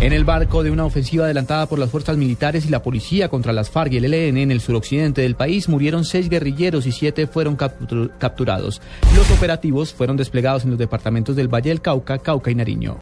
En el barco de una ofensiva adelantada por las fuerzas militares y la policía contra las FARC y el ELN en el suroccidente del país murieron seis guerrilleros y siete fueron captur- capturados. Los operativos fueron desplegados en los departamentos del Valle del Cauca, Cauca y Nariño.